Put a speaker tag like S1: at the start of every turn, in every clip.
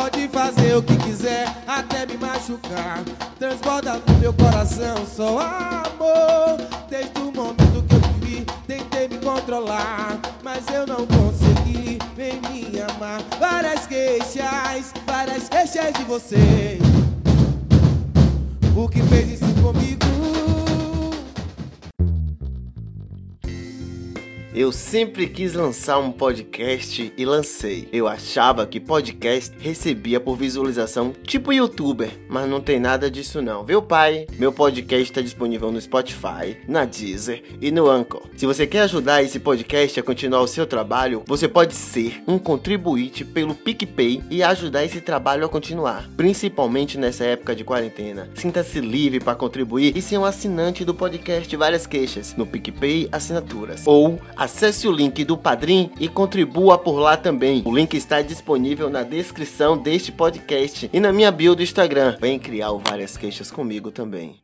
S1: Pode fazer o que quiser, até me machucar. Transborda no meu coração só amor. Desde o momento que eu te vi, tentei me controlar, mas eu não consegui. Vem me amar. Várias queixas, várias queixas de você. O que fez isso comigo?
S2: Eu sempre quis lançar um podcast e lancei. Eu achava que podcast recebia por visualização tipo youtuber, mas não tem nada disso não, viu pai? Meu podcast está disponível no Spotify, na Deezer e no Anchor. Se você quer ajudar esse podcast a continuar o seu trabalho, você pode ser um contribuinte pelo PicPay e ajudar esse trabalho a continuar, principalmente nessa época de quarentena. Sinta-se livre para contribuir e ser um assinante do podcast Várias Queixas no PicPay Assinaturas ou Acesse o link do Padrim e contribua por lá também. O link está disponível na descrição deste podcast e na minha bio do Instagram. Vem criar várias queixas comigo também.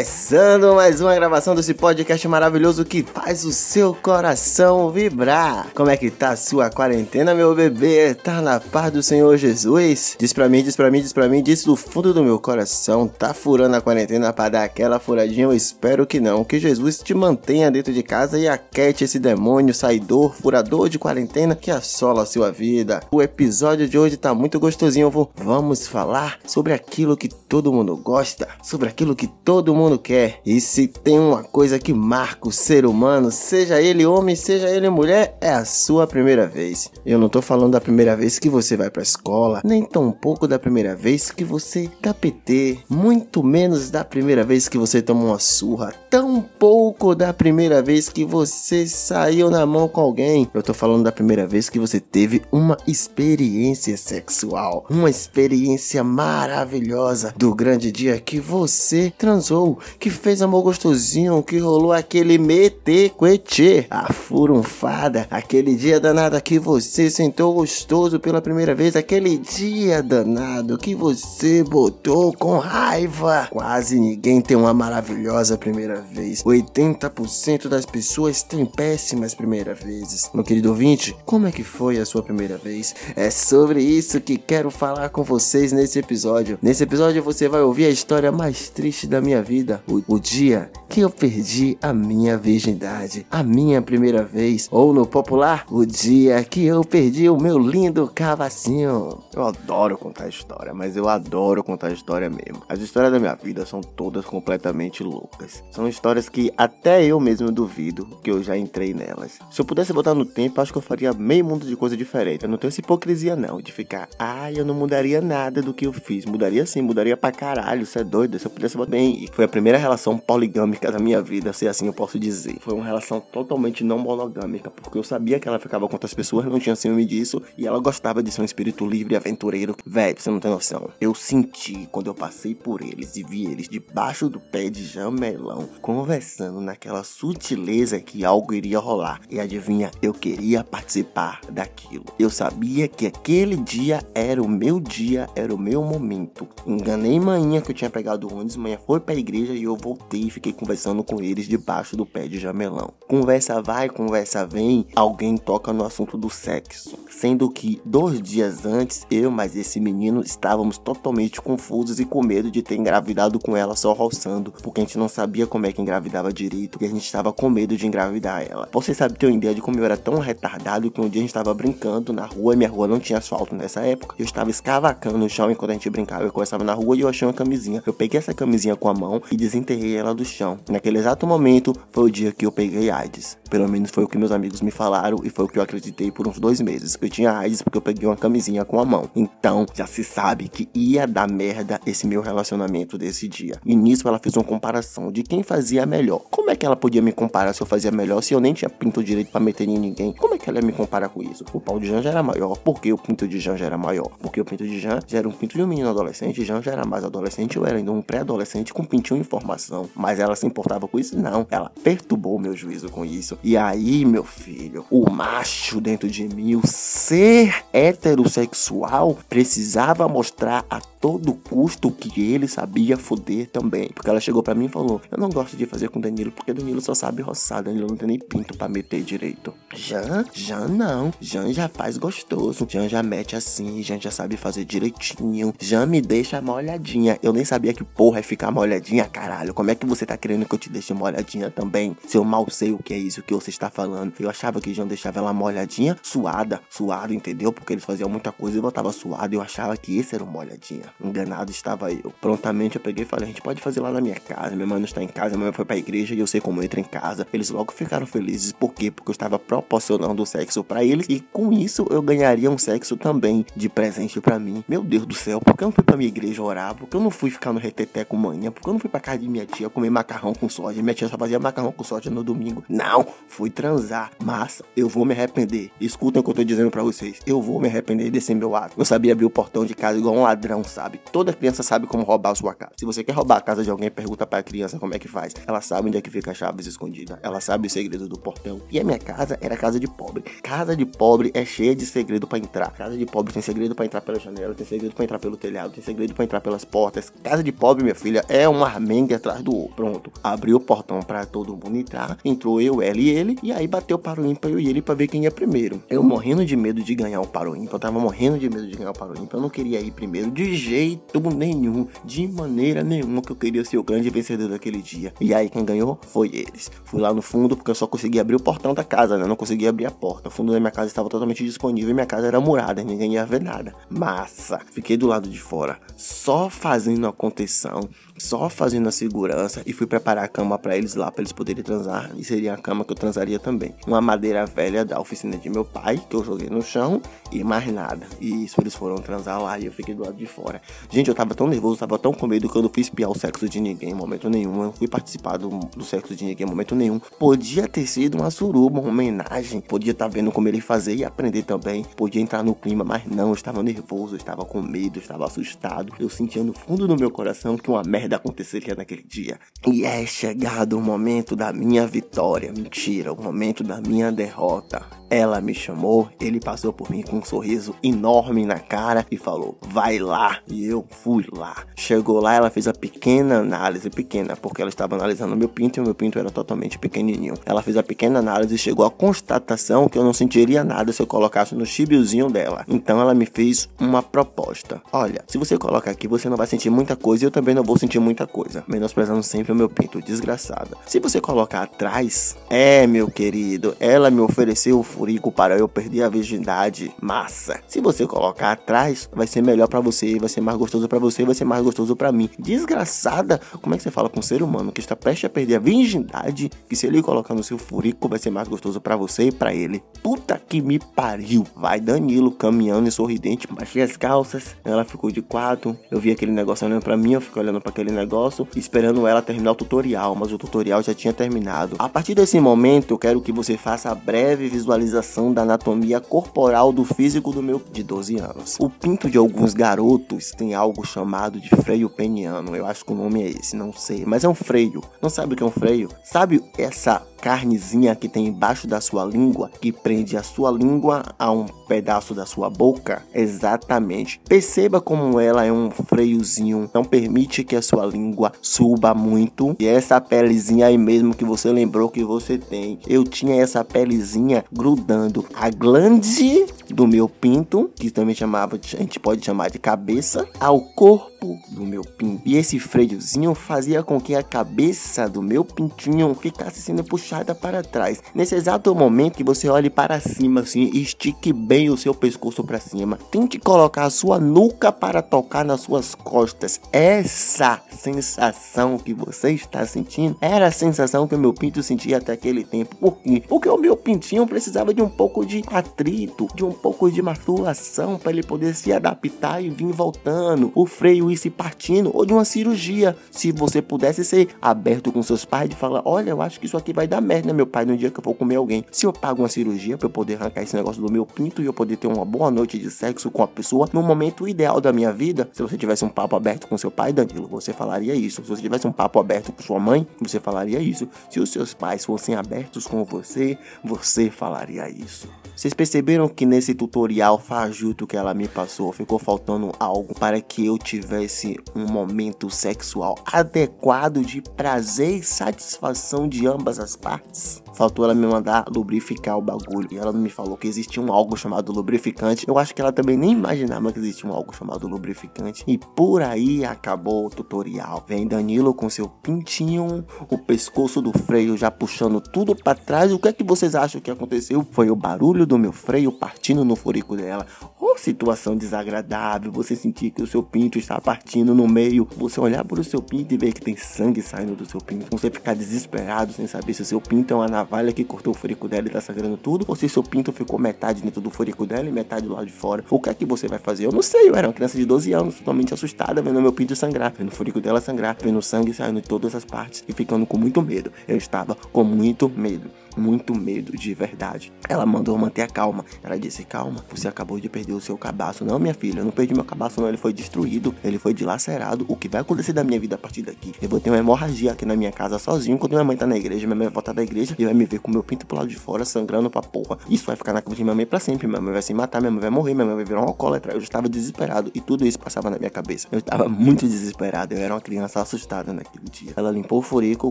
S2: Começando mais uma gravação desse podcast maravilhoso que faz o seu coração vibrar. Como é que tá a sua quarentena, meu bebê? Tá na paz do Senhor Jesus? Diz pra mim, diz pra mim, diz pra mim, diz do fundo do meu coração. Tá furando a quarentena pra dar aquela furadinha? Eu espero que não. Que Jesus te mantenha dentro de casa e aquete esse demônio saidor, furador de quarentena que assola a sua vida. O episódio de hoje tá muito gostosinho. Vamos falar sobre aquilo que todo mundo gosta, sobre aquilo que todo mundo quer. E se tem uma coisa que marca o ser humano, seja ele homem, seja ele mulher, é a sua primeira vez. Eu não tô falando da primeira vez que você vai pra escola, nem tão pouco da primeira vez que você dá PT, muito menos da primeira vez que você toma uma surra, tão pouco da primeira vez que você saiu na mão com alguém. Eu tô falando da primeira vez que você teve uma experiência sexual, uma experiência maravilhosa do grande dia que você transou, que fez amor gostosinho, que rolou aquele mete cuetê, a furunfada, aquele dia danado que você sentou gostoso pela primeira vez, aquele dia danado que você botou com raiva. Quase ninguém tem uma maravilhosa primeira vez. 80% das pessoas têm péssimas primeiras vezes. Meu querido ouvinte, como é que foi a sua primeira vez? É sobre isso que quero falar com vocês nesse episódio. Nesse episódio você vai ouvir a história mais triste da minha vida, o, o dia que eu perdi a minha virgindade, a minha primeira vez, ou no popular, o dia que eu perdi o meu lindo cavacinho. Eu adoro contar história, mas eu adoro contar história mesmo. As histórias da minha vida são todas completamente loucas. São histórias que até eu mesmo duvido que eu já entrei nelas. Se eu pudesse voltar no tempo, acho que eu faria meio mundo de coisa diferente. Eu não tenho essa hipocrisia não, de ficar, ai, eu não mudaria nada do que eu fiz. Mudaria sim, mudaria pra caralho, você é doido. Se eu pudesse botar bem, foi a primeira relação poligâmica da minha vida, se assim eu posso dizer. Foi uma relação totalmente não monogâmica, porque eu sabia que ela ficava com outras pessoas, não tinha ciúme disso, e ela gostava de ser um espírito livre e aventureiro. Véi, você não tem noção. Eu senti quando eu passei por eles e vi eles debaixo do pé de jamelão, conversando naquela sutileza que algo iria rolar. E adivinha, eu queria participar daquilo. Eu sabia que aquele dia era o meu dia, era o meu momento. Enganei manhã que eu tinha pegado o ônibus, manhã foi pra igreja e eu voltei e fiquei conversando com eles debaixo do pé de jamelão. Conversa vai, conversa vem, alguém toca no assunto do sexo. Sendo que dois dias antes, eu mais esse menino estávamos totalmente confusos e com medo de ter engravidado com ela só roçando, porque a gente não sabia como é que engravidava direito e a gente estava com medo de engravidar ela. Você sabe ter uma ideia de como eu era tão retardado que um dia a gente estava brincando na rua, e minha rua não tinha asfalto nessa época. Eu estava escavacando no chão enquanto a gente brincava. Eu começava na rua e eu achei uma camisinha. Eu peguei essa camisinha com a mão e desenterrei ela do chão. Naquele exato momento foi o dia que eu peguei AIDS. Pelo menos foi o que meus amigos me falaram e foi o que eu acreditei por uns dois meses. Eu tinha AIDS porque eu peguei uma camisinha com a mão. Então já se sabe que ia dar merda esse meu relacionamento desse dia. E nisso ela fez uma comparação de quem fazia melhor. Como é que ela podia me comparar se eu fazia melhor se eu nem tinha pinto direito para meter em ninguém? Como é que ela ia me comparar com isso? O pau de Jean já era maior. Por que o pinto de Jean já era maior? Porque o pinto de Jean já era um pinto de um menino adolescente. Jean já era mais adolescente. Eu era ainda um pré-adolescente com pintinho em formação. Mas ela se importava com isso? Não. Ela perturbou meu juízo com isso. E aí, meu filho, o macho dentro de mim, o ser heterossexual, precisava mostrar a todo custo que ele sabia foder também. Porque ela chegou para mim e falou: Eu não gosto de fazer com Danilo porque Danilo só sabe roçar, Danilo não tem nem pinto para meter direito. Jan, Jan não. Jan já faz gostoso. Jan já mete assim, Jan já sabe fazer direitinho. Jan me deixa molhadinha. Eu nem sabia que porra é ficar molhadinha, caralho. Como é que você tá querendo que eu te deixe molhadinha também? Se eu mal sei o que é isso que você está falando. Eu achava que Jan deixava ela molhadinha, suada, suada, entendeu? Porque eles faziam muita coisa e voltava suado. Eu achava que esse era o molhadinha. Enganado estava eu. Prontamente eu peguei e falei: a gente pode fazer lá na minha casa. Minha mãe não está em casa, minha mãe foi pra igreja e eu sei como entra em casa. Eles logo ficaram felizes. Por quê? Porque eu estava proporcionando sexo para eles e com isso eu ganharia um sexo também de presente para mim. Meu Deus do céu, por que eu não fui pra minha igreja orar? Por que eu não fui ficar no reteté com manhã? Por que eu não fui pra casa de minha tia comer macarrão com soja? Minha tia só fazia macarrão com soja no domingo. Não, fui transar. Mas eu vou me arrepender. Escutem o que eu tô dizendo para vocês. Eu vou me arrepender desse meu ato. Eu sabia abrir o portão de casa igual um ladrão, sabe? Toda criança sabe como roubar a sua casa. Se você quer roubar a casa de alguém, pergunta pra criança como é que faz. Ela sabe onde é que fica a chave escondida. Ela sabe o segredo do portão. E a minha casa era casa de pobre. Casa de pobre é cheia de segredo para entrar. Casa de pobre tem segredo para entrar pela janela, tem segredo para entrar pelo telhado, tem segredo para entrar pelas portas. Casa de pobre, minha filha, é um armengue atrás do outro. Pronto. Abriu o portão para todo mundo entrar. Entrou eu, ela e ele. E aí bateu para o ímpar e ele para ver quem ia primeiro. Eu morrendo de medo de ganhar o paro ímpar. Eu tava morrendo de medo de ganhar o paro ímpar. Eu não queria ir primeiro de jeito nenhum. De maneira nenhuma que eu queria ser o grande vencedor daquele dia. E aí quem ganhou foi eles. Fui lá no fundo porque eu só conseguia abrir o portão da casa, né? Não conseguia abrir a porta. O fundo da minha casa estava totalmente disponível e minha casa era murada, ninguém ia ver nada. Massa. Fiquei do lado de fora, só fazendo a contenção, só fazendo a segurança e fui preparar a cama para eles lá para eles poderem transar e seria a cama que eu transaria também. Uma madeira velha da oficina de meu pai que eu joguei no chão e mais nada. E isso eles foram transar lá e eu fiquei do lado de fora. Gente, eu tava tão nervoso, tava tão com medo que eu não fui espiar o sexo de ninguém em momento nenhum. Eu não fui participar do, do sexo de ninguém em momento nenhum. Podia ter sido uma suruba, uma homenagem. Podia estar tá vendo como ele fazer e aprender também. Podia entrar no clima, mas não, eu estava nervoso, eu estava com medo, eu estava assustado. Eu sentia no fundo do meu coração que uma merda aconteceria naquele dia. E é chegado o momento da minha vitória. Mentira, o momento da minha derrota. Ela me chamou, ele passou por mim com um sorriso enorme na cara e falou: Vai lá. E eu fui lá. Chegou lá, ela fez a pequena análise, pequena, porque ela estava analisando meu pinto e o meu pinto era totalmente pequenininho. Ela fez a pequena análise e chegou à constatação que eu não sentiria nada se eu colocasse no chibiozinho dela. Então ela me fez uma proposta: Olha, se você colocar aqui, você não vai sentir muita coisa e eu também não vou sentir muita coisa. Menosprezando sempre o meu pinto, desgraçada. Se você colocar atrás, é, meu querido, ela me ofereceu o furico para eu perder a virgindade. Massa. Se você colocar atrás, vai ser melhor para você, vai ser mais gostoso para você, vai ser mais gostoso para mim. Desgraçada. Como é que você fala com um ser humano que está prestes a perder a virgindade, que se ele colocar no seu furico vai ser mais gostoso para você e para ele? Puta que me pariu. Vai Danilo caminhando e sorridente, baixei as calças, ela ficou de quatro. Eu vi aquele negócio olhando para mim, eu fiquei olhando para aquele negócio, esperando ela terminar o tutorial, mas o tutorial já tinha terminado. A partir desse momento, eu quero que você faça a breve visualização da anatomia corporal do físico do meu de 12 anos. O pinto de alguns garotos tem algo chamado de freio peniano. Eu acho que o nome é esse, não sei, mas é um freio. Não sabe o que é um freio? Sabe essa carnezinha que tem embaixo da sua língua, que prende a sua língua a um pedaço da sua boca? Exatamente. Perceba como ela é um freiozinho, não permite que a sua língua suba muito. E essa pelezinha aí mesmo que você lembrou que você tem. Eu tinha essa pelezinha grudando a glande do meu pinto, que também chamava, a gente pode chamar de cabeça, ao corpo do meu pinto. E esse freiozinho fazia com que a cabeça do meu pintinho ficasse sendo puxada para trás. Nesse exato momento que você olhe para cima assim, estique bem o seu pescoço para cima. Tente colocar a sua nuca para tocar nas suas costas. Essa sensação que você está sentindo era a sensação que o meu pinto sentia até aquele tempo. Por quê? Porque o meu pintinho precisava de um pouco de atrito, de um pouco de masturbação para ele poder se adaptar e vir voltando. O freio ir se partindo ou de uma cirurgia. Se você pudesse ser aberto com seus pais e falar: Olha, eu acho que isso aqui vai dar dar merda, meu pai, no dia que eu vou comer alguém. Se eu pago uma cirurgia pra eu poder arrancar esse negócio do meu pinto e eu poder ter uma boa noite de sexo com a pessoa no momento ideal da minha vida, se você tivesse um papo aberto com seu pai, Danilo, você falaria isso. Se você tivesse um papo aberto com sua mãe, você falaria isso. Se os seus pais fossem abertos com você, você falaria isso. Vocês perceberam que nesse tutorial fajuto que ela me passou, ficou faltando algo para que eu tivesse um momento sexual adequado de prazer e satisfação de ambas as partes? Faltou ela me mandar lubrificar o bagulho. E ela não me falou que existia um algo chamado lubrificante. Eu acho que ela também nem imaginava que existia um algo chamado lubrificante. E por aí acabou o tutorial. Vem Danilo com seu pintinho, o pescoço do freio já puxando tudo para trás. O que é que vocês acham que aconteceu? Foi o barulho do meu freio partindo no furico dela. Oh, situação desagradável. Você sentir que o seu pinto está partindo no meio. Você olhar para o seu pinto e ver que tem sangue saindo do seu pinto. Você ficar desesperado sem saber se o seu pinto é uma navalha que cortou o furico dela e tá sangrando tudo. Ou se seu pinto ficou metade dentro do furico dela e metade do lado de fora. O que é que você vai fazer? Eu não sei. Eu era uma criança de 12 anos, totalmente assustada, vendo meu pinto sangrar, vendo o furico dela sangrar, vendo sangue saindo de todas as partes e ficando com muito medo. Eu estava com muito medo muito medo de verdade. Ela mandou manter a calma. Ela disse: Calma, você acabou de perder o seu cabaço. Não, minha filha, eu não perdi meu cabaço, não. Ele foi destruído, ele foi dilacerado. O que vai acontecer da minha vida a partir daqui? Eu vou ter uma hemorragia aqui na minha casa sozinho. Quando minha mãe tá na igreja, minha mãe vai voltar da igreja e vai me ver com meu pinto pro lado de fora, sangrando pra porra. Isso vai ficar na cabeça de minha mãe pra sempre. Minha mãe vai se matar, minha mãe vai morrer, minha mãe vai virar um alcoólatra. Eu já estava desesperado e tudo isso passava na minha cabeça. Eu estava muito desesperado. Eu era uma criança assustada naquele dia. Ela limpou o furico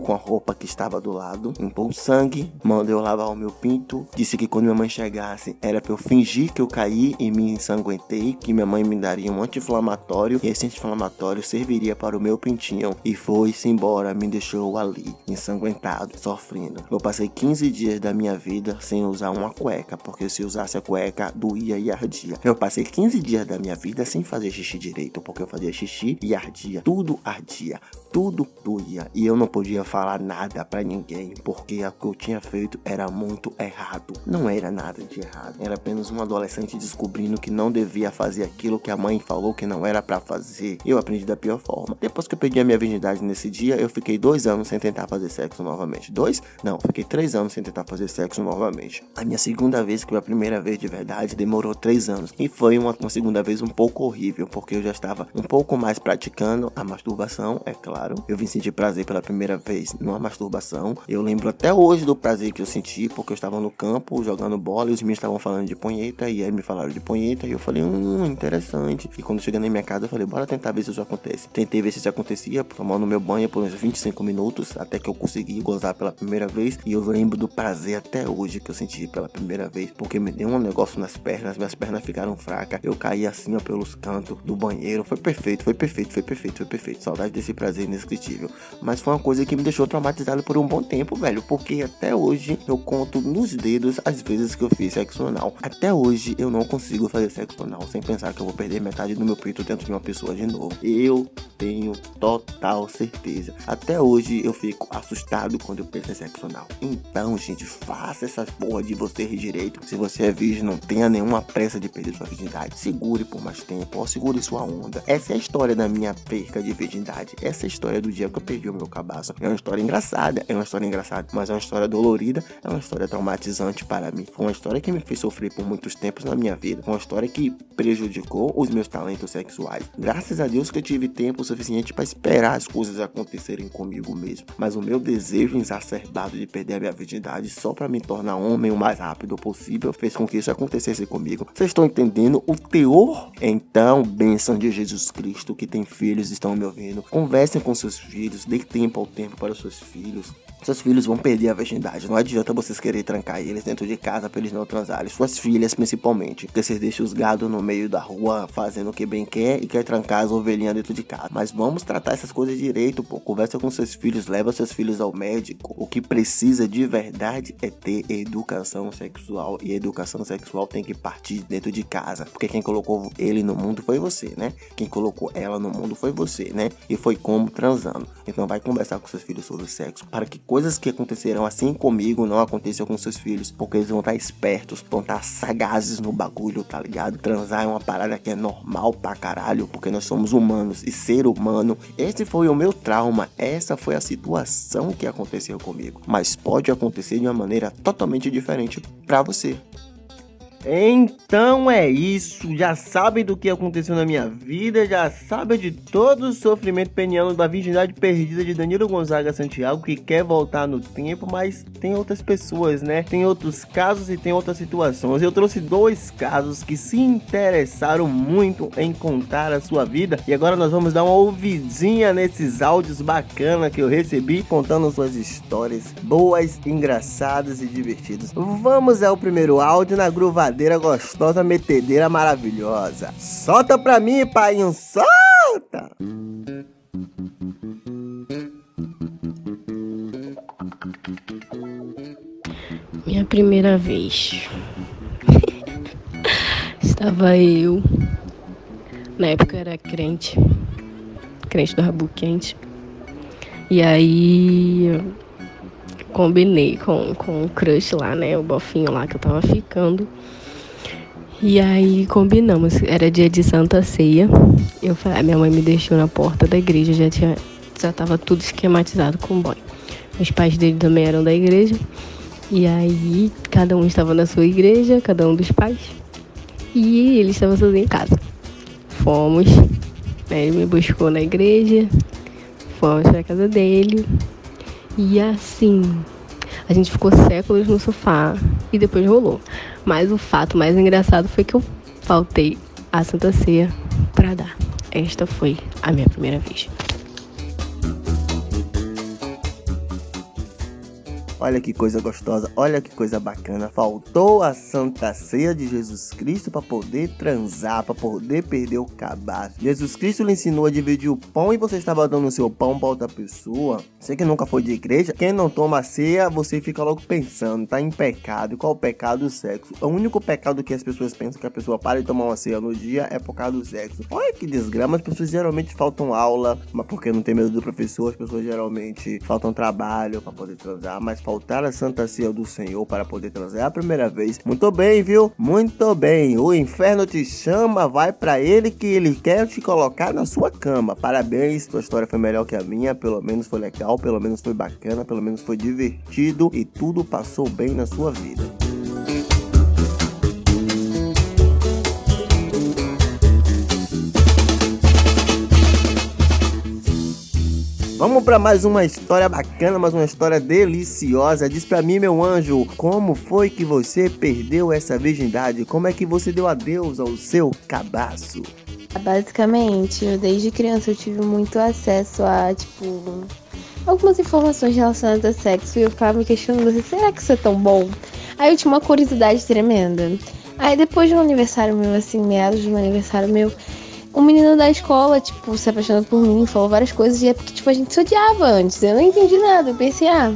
S2: com a roupa que estava do lado, limpou o sangue, mandou eu lavar o meu pinto. Disse que quando minha mãe chegasse, era pra eu fingir que eu caí e me ensanguentei, que minha mãe me daria um anti-inflamatório e esse anti-inflamatório serviria para o meu pintinho. E foi-se embora, me deixou ali, ensanguentado, sofrendo. Eu passei 15 dias da minha vida sem usar uma cueca, porque se usasse a cueca, doía e ardia. Eu passei 15 dias da minha vida sem fazer xixi direito, porque eu fazia xixi e ardia. Tudo ardia, tudo doía. E eu não podia falar nada para ninguém, porque o que eu tinha feito era muito errado. Não era nada de errado. Era apenas um adolescente descobrindo que não devia fazer aquilo que a mãe falou que não era para fazer. Eu aprendi da pior forma. Depois que eu perdi a minha virgindade nesse dia, eu fiquei dois anos sem tentar fazer sexo novamente. Dois? Não, fiquei três anos sem tentar fazer sexo novamente. A minha segunda vez, que foi a primeira vez de verdade, demorou três anos. E foi uma, uma segunda vez um pouco horrível, porque eu já estava um pouco mais praticando a masturbação, é claro. Eu vim sentir prazer pela primeira vez numa masturbação. Eu lembro até hoje do prazer que eu senti, porque eu estava no campo jogando bola e os meninos estavam falando de punheta. E aí me falaram de punheta. E eu falei, hum, interessante. E quando cheguei na minha casa, eu falei, bora tentar ver se isso acontece. Tentei ver se isso acontecia, tomando meu banho por uns 25 minutos, até que eu consegui gozar pela primeira vez. E eu lembro do prazer até hoje que eu senti pela primeira vez, porque me deu um negócio nas pernas, minhas pernas ficaram fracas. Eu caí assim, ó, pelos cantos do banheiro. Foi perfeito, foi perfeito, foi perfeito, foi perfeito. Saudade desse prazer indescritível. Mas foi uma coisa que me deixou traumatizado por um bom tempo, velho. Porque até hoje eu conto nos dedos as vezes que eu fiz sexo anal. Até hoje eu não consigo fazer sexo anal sem pensar que eu vou perder metade do meu peito dentro de uma pessoa de novo. Eu tenho total certeza. Até hoje eu fico assustado quando eu penso em sexo anal. Então, gente, faça essas porra de você direito. Se você é virgem, não tenha nenhuma pressa de perder sua virgindade. Segure por mais tempo, ou segure sua onda. Essa é a história da minha perca de virgindade. Essa é história do dia que eu perdi o meu cabaço. É uma história engraçada, é uma história engraçada, mas é uma história dolorida, é uma história traumatizante para mim. Foi uma história que me fez sofrer por muitos tempos na minha vida. Foi uma história que prejudicou os meus talentos sexuais. Graças a Deus que eu tive tempo suficiente para esperar as coisas acontecerem comigo mesmo. Mas o meu desejo exacerbado de perder a minha virgindade só para me tornar homem o mais rápido possível fez com que isso acontecesse comigo. Vocês estão entendendo o teor? Então, bênção de Jesus Cristo que tem filhos, estão me ouvindo. Conversem com seus filhos, dê tempo ao tempo para os seus filhos. Seus filhos vão perder a virgindade. Não adianta vocês querer trancar eles dentro de casa para eles não transarem. Suas filhas, principalmente. Porque vocês deixam os gados no meio da rua fazendo o que bem quer e quer trancar as ovelhinhas dentro de casa. Mas vamos tratar essas coisas direito, pô. Conversa com seus filhos, leva seus filhos ao médico. O que precisa de verdade é ter educação sexual. E educação sexual tem que partir dentro de casa. Porque quem colocou ele no mundo foi você, né? Quem colocou ela no mundo foi você, né? E foi como transando. Então vai conversar com seus filhos sobre sexo para que coisas que aconteceram assim comigo não aconteça com seus filhos, porque eles vão estar espertos, vão estar sagazes no bagulho, tá ligado? Transar é uma parada que é normal pra caralho, porque nós somos humanos e ser humano. Esse foi o meu trauma, essa foi a situação que aconteceu comigo, mas pode acontecer de uma maneira totalmente diferente para você. Então é isso, já sabe do que aconteceu na minha vida, já sabe de todo o sofrimento peniano da virgindade perdida de Danilo Gonzaga Santiago que quer voltar no tempo, mas tem outras pessoas, né? Tem outros casos e tem outras situações. Eu trouxe dois casos que se interessaram muito em contar a sua vida e agora nós vamos dar uma ouvidinha nesses áudios bacana que eu recebi contando suas histórias boas, engraçadas e divertidas. Vamos ao primeiro áudio na gruva brincadeira gostosa, metedeira maravilhosa. Solta pra mim, pai, solta!
S3: Minha primeira vez. Estava eu. Na época eu era crente. Crente do Rabu Quente. E aí combinei com, com o crush lá, né? O bofinho lá que eu tava ficando. E aí combinamos, era dia de Santa Ceia. Eu falei, minha mãe me deixou na porta da igreja, já tinha já tava tudo esquematizado com boy. Os pais dele também eram da igreja. E aí cada um estava na sua igreja, cada um dos pais. E ele estava sozinho em casa. Fomos, né, ele me buscou na igreja, fomos para casa dele. E assim, a gente ficou séculos no sofá e depois rolou. Mas o fato mais engraçado foi que eu faltei a Santa Ceia para dar. Esta foi a minha primeira vez.
S2: Olha que coisa gostosa, olha que coisa bacana. Faltou a Santa Ceia de Jesus Cristo para poder transar, para poder perder o cabaço. Jesus Cristo lhe ensinou a dividir o pão e você estava dando o seu pão para outra pessoa. Você que nunca foi de igreja, quem não toma ceia, você fica logo pensando, tá em pecado. Qual o pecado? O sexo. O único pecado que as pessoas pensam que a pessoa para de tomar uma ceia no dia é por causa do sexo. Olha que desgrama, as pessoas geralmente faltam aula, mas porque não tem medo do professor, as pessoas geralmente faltam trabalho para poder transar, mas faltar a Santa Ceia do Senhor para poder transar a primeira vez. Muito bem, viu? Muito bem. O inferno te chama, vai para ele que ele quer te colocar na sua cama. Parabéns, tua história foi melhor que a minha, pelo menos foi legal, pelo menos foi bacana, pelo menos foi divertido e tudo passou bem na sua vida. Vamos para mais uma história bacana, mais uma história deliciosa. Diz para mim, meu anjo, como foi que você perdeu essa virgindade? Como é que você deu adeus ao seu cabaço?
S3: Basicamente, eu, desde criança eu tive muito acesso a, tipo, algumas informações relacionadas a sexo e eu ficava me questionando será que isso é tão bom? Aí eu tinha uma curiosidade tremenda. Aí depois de um aniversário meu, assim, meados de um aniversário meu, um menino da escola, tipo, se apaixonou por mim, falou várias coisas, e é porque, tipo, a gente se odiava antes. Eu não entendi nada. Eu pensei, ah,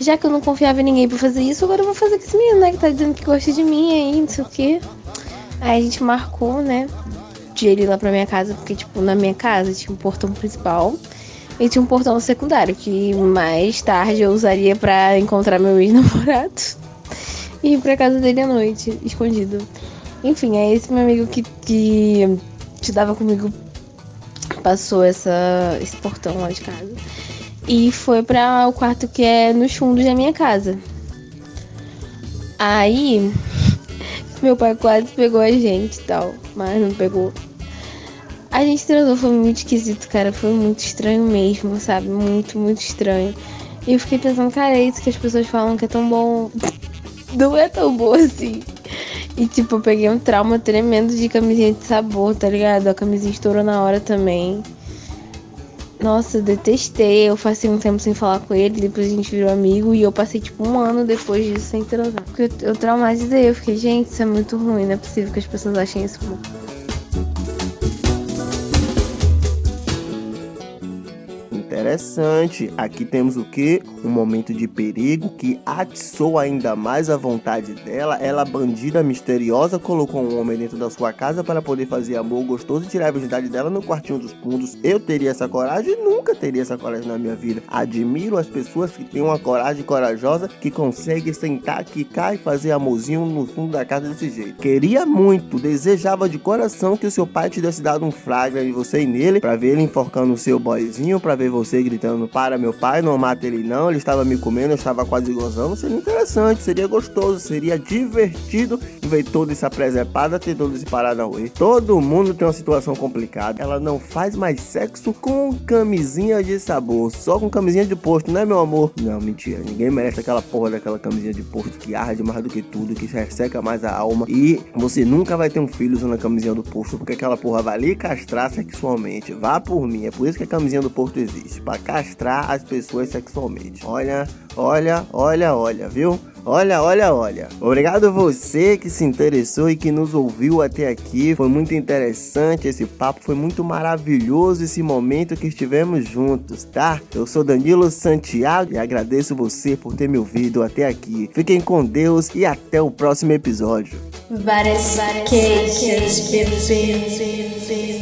S3: já que eu não confiava em ninguém pra fazer isso, agora eu vou fazer com esse menino, né? Que tá dizendo que gosta de mim aí, não sei o quê. Aí a gente marcou, né? De ele ir lá pra minha casa, porque, tipo, na minha casa tinha um portão principal e tinha um portão secundário, que mais tarde eu usaria para encontrar meu ex-namorado e ir pra casa dele à noite, escondido. Enfim, é esse meu amigo que, que estudava comigo passou essa, esse portão lá de casa e foi para o quarto que é nos fundos da minha casa. Aí meu pai quase pegou a gente e tal, mas não pegou. A gente transou, foi muito esquisito, cara. Foi muito estranho mesmo, sabe? Muito, muito estranho. E eu fiquei pensando, cara, é isso que as pessoas falam que é tão bom. Não é tão bom assim. E tipo, eu peguei um trauma tremendo de camisinha de sabor, tá ligado? A camisinha estourou na hora também. Nossa, eu detestei. Eu passei um tempo sem falar com ele, depois a gente virou amigo e eu passei tipo um ano depois disso sem transar. Porque eu, eu traumatizei, eu fiquei, gente, isso é muito ruim, não é possível que as pessoas achem isso bom.
S2: Interessante. Aqui temos o que? Um momento de perigo que atiçou ainda mais a vontade dela. Ela, bandida misteriosa, colocou um homem dentro da sua casa para poder fazer amor gostoso e tirar a virgindade dela no quartinho dos fundos. Eu teria essa coragem? Nunca teria essa coragem na minha vida. Admiro as pessoas que têm uma coragem corajosa que conseguem sentar, quicar e fazer amorzinho no fundo da casa desse jeito. Queria muito, desejava de coração que o seu pai tivesse dado um flagra em você e nele para ver ele enforcando o seu boyzinho, para ver você gritando para meu pai, não mata ele não, ele estava me comendo, eu estava quase gozando. Seria interessante, seria gostoso, seria divertido ver toda essa presepada ter todo esse Paranauê. Todo mundo tem uma situação complicada. Ela não faz mais sexo com camisinha de sabor, só com camisinha de posto, né, meu amor? Não, mentira. Ninguém merece aquela porra daquela camisinha de posto que arde mais do que tudo, que resseca mais a alma. E você nunca vai ter um filho usando a camisinha do posto, porque aquela porra vai lhe castrar sexualmente. Vá por mim. É por isso que a camisinha do posto existe para castrar as pessoas sexualmente. Olha, olha, olha, olha, viu? Olha, olha, olha. Obrigado você que se interessou e que nos ouviu até aqui. Foi muito interessante esse papo, foi muito maravilhoso esse momento que estivemos juntos, tá? Eu sou Danilo Santiago e agradeço você por ter me ouvido até aqui. Fiquem com Deus e até o próximo episódio.
S4: Várias queixas, bebê.